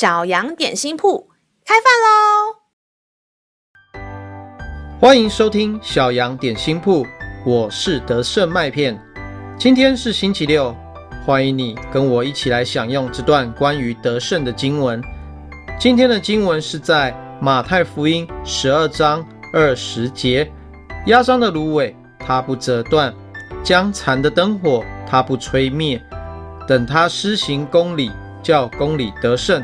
小羊点心铺开饭喽！欢迎收听小羊点心铺，我是德胜麦片。今天是星期六，欢迎你跟我一起来享用这段关于德胜的经文。今天的经文是在马太福音十二章二十节：压伤的芦苇，它不折断；将残的灯火，它不吹灭。等他施行公理，叫公理得胜。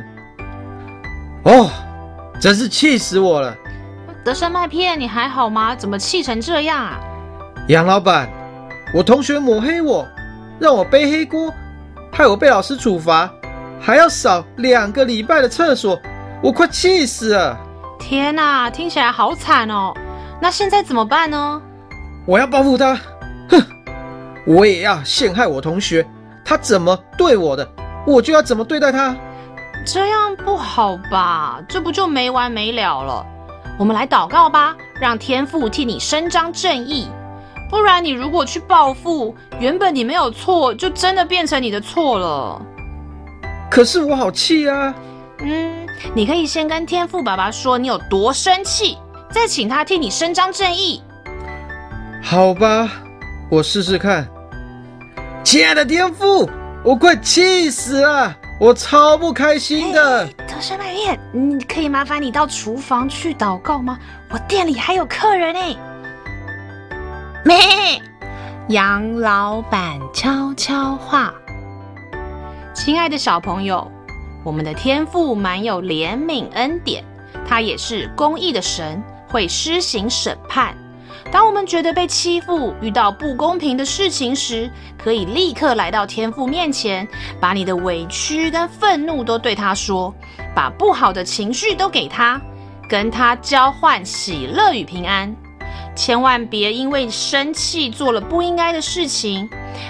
哦，真是气死我了！德胜麦片，你还好吗？怎么气成这样啊？杨老板，我同学抹黑我，让我背黑锅，害我被老师处罚，还要扫两个礼拜的厕所，我快气死了！天哪，听起来好惨哦！那现在怎么办呢？我要报复他！哼，我也要陷害我同学，他怎么对我的，我就要怎么对待他。这样不好吧？这不就没完没了了？我们来祷告吧，让天父替你伸张正义。不然你如果去报复，原本你没有错，就真的变成你的错了。可是我好气啊！嗯，你可以先跟天父爸爸说你有多生气，再请他替你伸张正义。好吧，我试试看。亲爱的天父，我快气死了！我超不开心的。德胜麦片，你可以麻烦你到厨房去祷告吗？我店里还有客人呢。咩，杨老板悄悄话。亲爱的小朋友，我们的天父满有怜悯恩典，他也是公义的神，会施行审判。当我们觉得被欺负、遇到不公平的事情时，可以立刻来到天父面前，把你的委屈跟愤怒都对他说，把不好的情绪都给他，跟他交换喜乐与平安。千万别因为生气做了不应该的事情，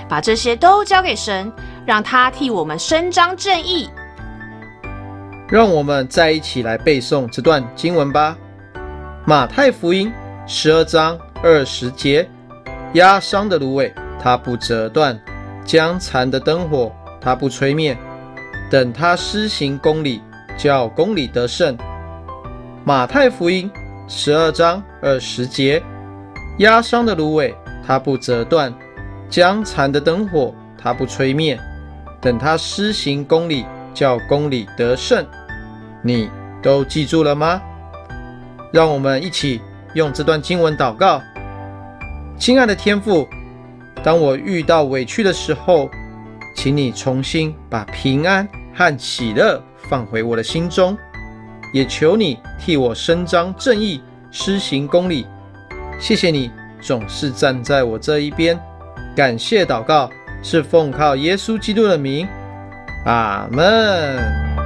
把这些都交给神，让他替我们伸张正义。让我们再一起来背诵这段经文吧，《马太福音》十二章。二十节，压伤的芦苇，它不折断；将残的灯火，它不吹灭。等他施行公理，叫公理得胜。马太福音十二章二十节，压伤的芦苇，它不折断；将残的灯火，它不吹灭。等他施行公理，叫公理得胜。你都记住了吗？让我们一起。用这段经文祷告，亲爱的天父，当我遇到委屈的时候，请你重新把平安和喜乐放回我的心中，也求你替我伸张正义，施行公理。谢谢你总是站在我这一边，感谢祷告是奉靠耶稣基督的名，阿门。